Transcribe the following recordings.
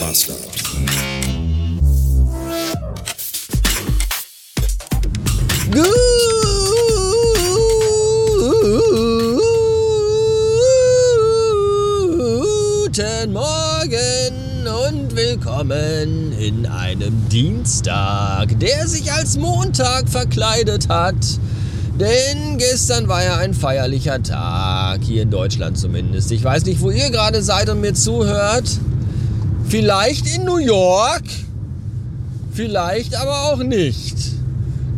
Master. Guten Morgen und willkommen in einem Dienstag, der sich als Montag verkleidet hat. Denn gestern war ja ein feierlicher Tag, hier in Deutschland zumindest. Ich weiß nicht, wo ihr gerade seid und mir zuhört. Vielleicht in New York, vielleicht aber auch nicht.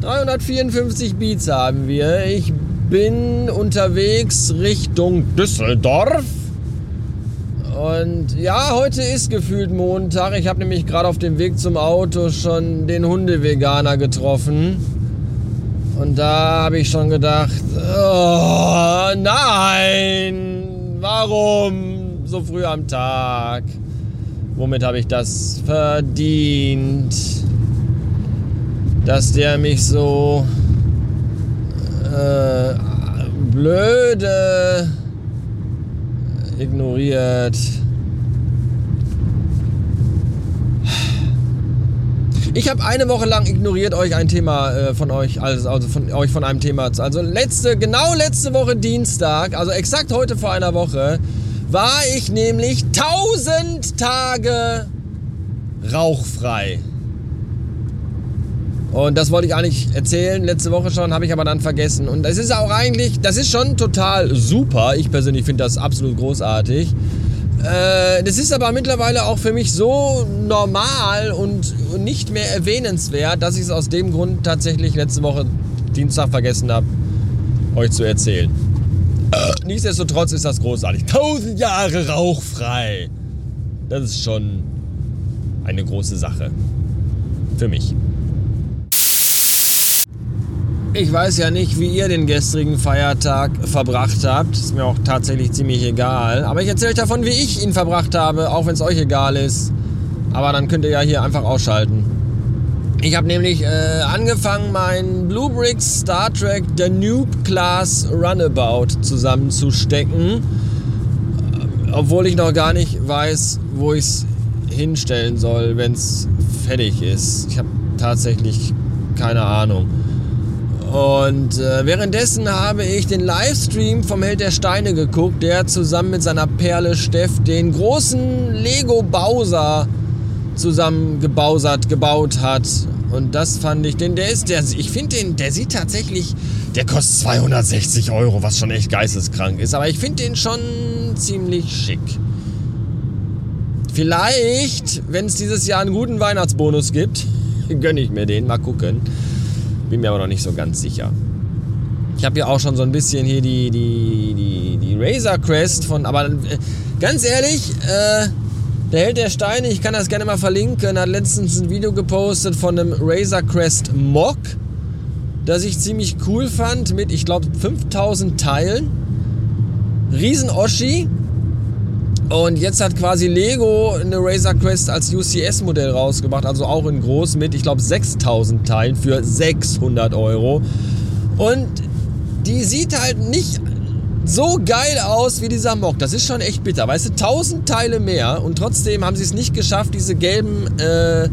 354 Beats haben wir. Ich bin unterwegs Richtung Düsseldorf. Und ja, heute ist gefühlt Montag. Ich habe nämlich gerade auf dem Weg zum Auto schon den Hundeveganer getroffen. Und da habe ich schon gedacht, oh, nein, warum so früh am Tag? Womit habe ich das verdient? Dass der mich so äh, blöde ignoriert. Ich habe eine Woche lang ignoriert euch ein Thema äh, von euch, also, also von euch von einem Thema. Also letzte, genau letzte Woche Dienstag, also exakt heute vor einer Woche, war ich nämlich 1000 Tage rauchfrei. Und das wollte ich eigentlich erzählen, letzte Woche schon, habe ich aber dann vergessen. Und das ist auch eigentlich, das ist schon total super. Ich persönlich finde das absolut großartig. Äh, das ist aber mittlerweile auch für mich so normal und nicht mehr erwähnenswert, dass ich es aus dem Grund tatsächlich letzte Woche Dienstag vergessen habe, euch zu erzählen. Nichtsdestotrotz ist das großartig. 1000 Jahre rauchfrei. Das ist schon eine große Sache. Für mich. Ich weiß ja nicht, wie ihr den gestrigen Feiertag verbracht habt. Ist mir auch tatsächlich ziemlich egal. Aber ich erzähle euch davon, wie ich ihn verbracht habe, auch wenn es euch egal ist. Aber dann könnt ihr ja hier einfach ausschalten. Ich habe nämlich äh, angefangen, mein Blue Bricks Star Trek The Noob Class Runabout zusammenzustecken. Obwohl ich noch gar nicht weiß, wo ich es hinstellen soll, wenn es fertig ist. Ich habe tatsächlich keine Ahnung. Und äh, währenddessen habe ich den Livestream vom Held der Steine geguckt, der zusammen mit seiner Perle Steff den großen Lego Bowser zusammengebausert, gebaut hat. Und das fand ich, denn der ist, der, ich finde den, der sieht tatsächlich, der kostet 260 Euro, was schon echt geisteskrank ist. Aber ich finde den schon ziemlich schick. Vielleicht, wenn es dieses Jahr einen guten Weihnachtsbonus gibt, gönne ich mir den, mal gucken. Bin mir aber noch nicht so ganz sicher. Ich habe ja auch schon so ein bisschen hier die, die, die, die Razor Crest von, aber äh, ganz ehrlich, äh, der Held der Steine, ich kann das gerne mal verlinken, hat letztens ein Video gepostet von einem Razor Crest Mock, das ich ziemlich cool fand, mit, ich glaube, 5000 Teilen. Riesen Oschi. Und jetzt hat quasi Lego eine Razor Crest als UCS-Modell rausgebracht, also auch in groß mit, ich glaube, 6000 Teilen für 600 Euro. Und die sieht halt nicht so geil aus wie dieser Mock. Das ist schon echt bitter. Weißt du, 1000 Teile mehr und trotzdem haben sie es nicht geschafft, diese gelben. Äh, äh,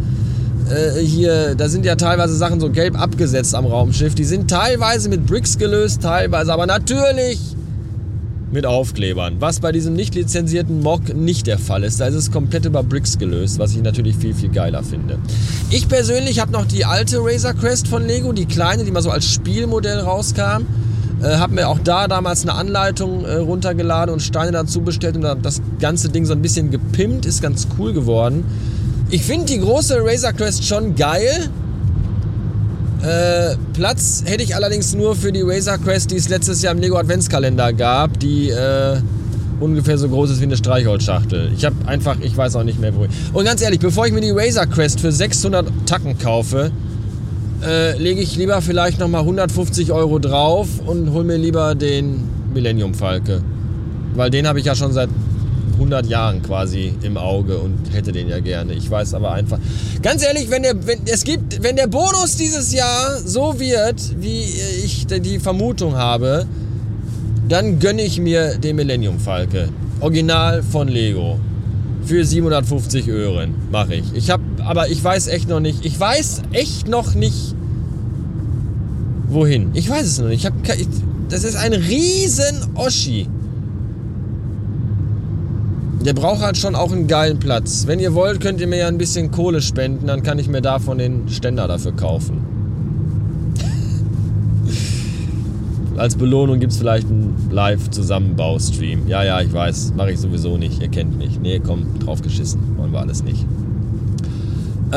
hier, da sind ja teilweise Sachen so gelb abgesetzt am Raumschiff. Die sind teilweise mit Bricks gelöst, teilweise aber natürlich mit Aufklebern. Was bei diesem nicht lizenzierten Mock nicht der Fall ist. Da ist es komplett über Bricks gelöst, was ich natürlich viel, viel geiler finde. Ich persönlich habe noch die alte Razor Crest von Lego, die kleine, die mal so als Spielmodell rauskam. Äh, habe mir auch da damals eine Anleitung äh, runtergeladen und Steine dazu bestellt und das ganze Ding so ein bisschen gepimpt, ist ganz cool geworden. Ich finde die große Razor Crest schon geil. Äh, Platz hätte ich allerdings nur für die Razor Crest, die es letztes Jahr im Lego Adventskalender gab, die äh, ungefähr so groß ist wie eine Streichholzschachtel. Ich habe einfach, ich weiß auch nicht mehr wo. Ich. Und ganz ehrlich, bevor ich mir die Razor Crest für 600 Tacken kaufe, äh, lege ich lieber vielleicht nochmal 150 Euro drauf und hole mir lieber den Millennium Falke. Weil den habe ich ja schon seit 100 Jahren quasi im Auge und hätte den ja gerne. Ich weiß aber einfach. Ganz ehrlich, wenn der, wenn, es gibt, wenn der Bonus dieses Jahr so wird, wie ich die Vermutung habe, dann gönne ich mir den Millennium Falke. Original von Lego. Für 750 Öhren. Mache ich. Ich habe, aber ich weiß echt noch nicht. Ich weiß echt noch nicht, wohin. Ich weiß es noch nicht. Ich hab, ich, das ist ein riesen Oschi. Der braucht halt schon auch einen geilen Platz. Wenn ihr wollt, könnt ihr mir ja ein bisschen Kohle spenden, dann kann ich mir davon den Ständer dafür kaufen. Als Belohnung gibt es vielleicht einen Live-Zusammenbau-Stream. Ja, ja, ich weiß. Mache ich sowieso nicht. Ihr kennt mich. Nee, komm, draufgeschissen. Wollen wir alles nicht. Äh,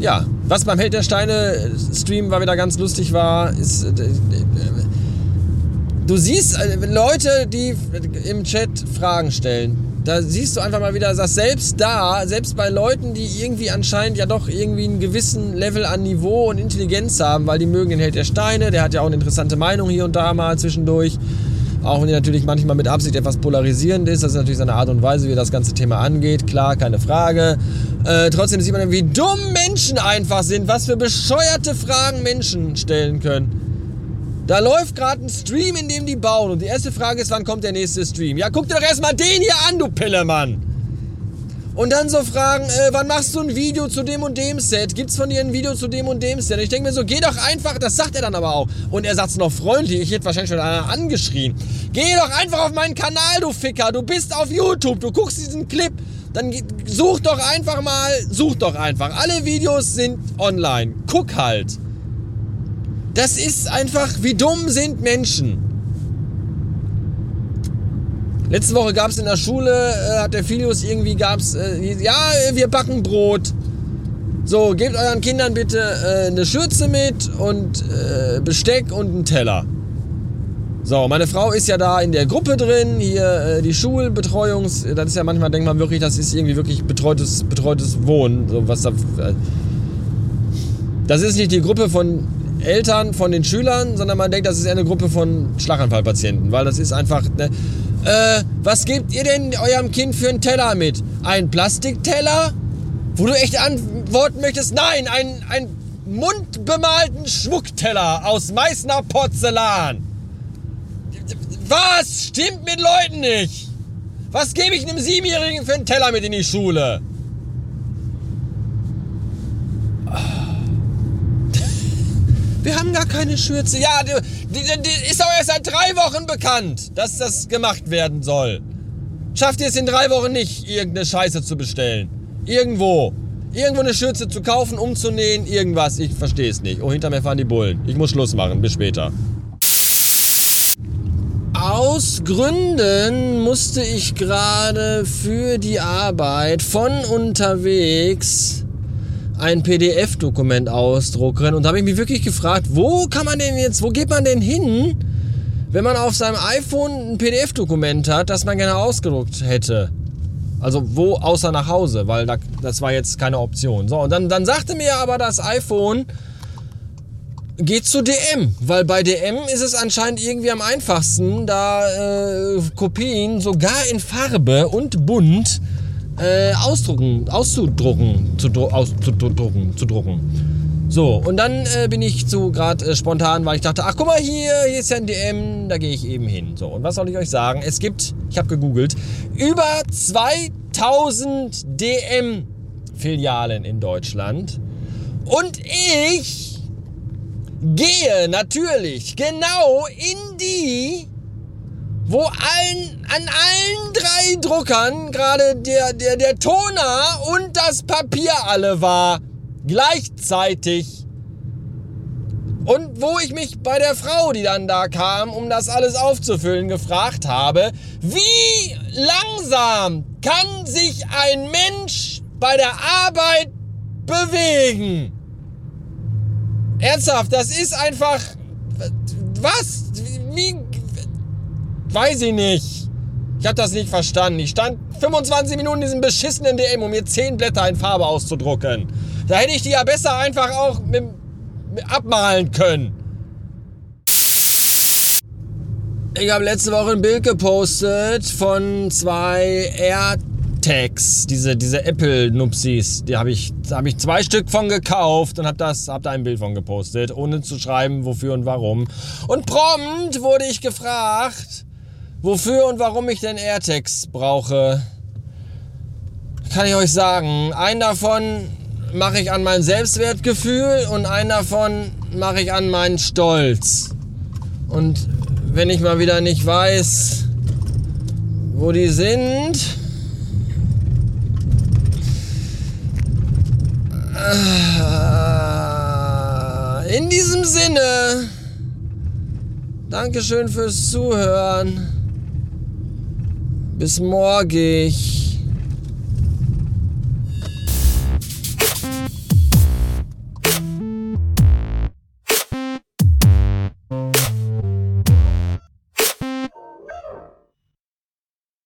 ja. Was beim Held der Steine-Stream war wieder ganz lustig war, ist. Du siehst äh, Leute, die im Chat Fragen stellen da siehst du einfach mal wieder, dass selbst da, selbst bei Leuten, die irgendwie anscheinend ja doch irgendwie einen gewissen Level an Niveau und Intelligenz haben, weil die mögen den Held der Steine, der hat ja auch eine interessante Meinung hier und da mal zwischendurch. Auch wenn die natürlich manchmal mit Absicht etwas polarisierend ist, das ist natürlich seine Art und Weise, wie er das ganze Thema angeht, klar, keine Frage. Äh, trotzdem sieht man, wie dumm Menschen einfach sind, was für bescheuerte Fragen Menschen stellen können. Da läuft gerade ein Stream, in dem die bauen. Und die erste Frage ist, wann kommt der nächste Stream? Ja, guck dir doch erstmal den hier an, du Pillemann. Und dann so fragen, äh, wann machst du ein Video zu dem und dem Set? Gibt's von dir ein Video zu dem und dem Set? Und ich denke mir so, geh doch einfach, das sagt er dann aber auch. Und er sagt's noch freundlich, ich hätte wahrscheinlich schon einer angeschrien. Geh doch einfach auf meinen Kanal, du Ficker. Du bist auf YouTube, du guckst diesen Clip. Dann such doch einfach mal, such doch einfach. Alle Videos sind online. Guck halt. Das ist einfach, wie dumm sind Menschen. Letzte Woche gab es in der Schule, äh, hat der Filius irgendwie gab's, äh, ja, wir backen Brot. So, gebt euren Kindern bitte äh, eine Schürze mit und äh, Besteck und einen Teller. So, meine Frau ist ja da in der Gruppe drin, hier äh, die Schulbetreuungs, das ist ja manchmal, denkt man wirklich, das ist irgendwie wirklich betreutes, betreutes Wohnen, so was da, äh, das ist nicht die Gruppe von Eltern von den Schülern, sondern man denkt, das ist eine Gruppe von Schlaganfallpatienten, weil das ist einfach. Ne, äh, was gebt ihr denn eurem Kind für einen Teller mit? Ein Plastikteller? Wo du echt antworten möchtest, nein, ein, ein mundbemalten Schmuckteller aus Meißner Porzellan. Was? Stimmt mit Leuten nicht. Was gebe ich einem Siebenjährigen für einen Teller mit in die Schule? Wir haben gar keine Schürze. Ja, die, die, die ist aber erst seit drei Wochen bekannt, dass das gemacht werden soll. Schafft ihr es in drei Wochen nicht, irgendeine Scheiße zu bestellen? Irgendwo. Irgendwo eine Schürze zu kaufen, umzunähen, irgendwas. Ich verstehe es nicht. Oh, hinter mir fahren die Bullen. Ich muss Schluss machen. Bis später. Aus Gründen musste ich gerade für die Arbeit von unterwegs ein PDF-Dokument ausdrucken. Und da habe ich mich wirklich gefragt, wo kann man denn jetzt, wo geht man denn hin, wenn man auf seinem iPhone ein PDF-Dokument hat, das man gerne ausgedruckt hätte? Also wo außer nach Hause, weil da, das war jetzt keine Option. So, und dann, dann sagte mir aber das iPhone, geht zu DM, weil bei DM ist es anscheinend irgendwie am einfachsten, da äh, Kopien sogar in Farbe und bunt äh, ausdrucken, auszudrucken, zu, auszudrucken, zu drucken. So, und dann äh, bin ich so gerade äh, spontan, weil ich dachte, ach guck mal hier, hier ist ja ein DM, da gehe ich eben hin. So, und was soll ich euch sagen? Es gibt, ich habe gegoogelt, über 2000 DM-Filialen in Deutschland. Und ich gehe natürlich genau in die wo allen, an allen drei Druckern gerade der, der, der Toner und das Papier alle war. Gleichzeitig. Und wo ich mich bei der Frau, die dann da kam, um das alles aufzufüllen, gefragt habe, wie langsam kann sich ein Mensch bei der Arbeit bewegen? Ernsthaft, das ist einfach... Was? Wie, Weiß ich nicht. Ich habe das nicht verstanden. Ich stand 25 Minuten in diesem beschissenen DM, um mir 10 Blätter in Farbe auszudrucken. Da hätte ich die ja besser einfach auch mit, mit abmalen können. Ich habe letzte Woche ein Bild gepostet von zwei AirTags, diese, diese Apple-Nupsis. Die habe ich, da habe ich zwei Stück von gekauft und habe hab da ein Bild von gepostet, ohne zu schreiben, wofür und warum. Und prompt wurde ich gefragt, wofür und warum ich denn AirTags brauche. kann ich euch sagen, einen davon mache ich an mein Selbstwertgefühl und einen davon mache ich an meinen Stolz. Und wenn ich mal wieder nicht weiß, wo die sind, äh, in diesem Sinne, Dankeschön fürs Zuhören. Bis morgig.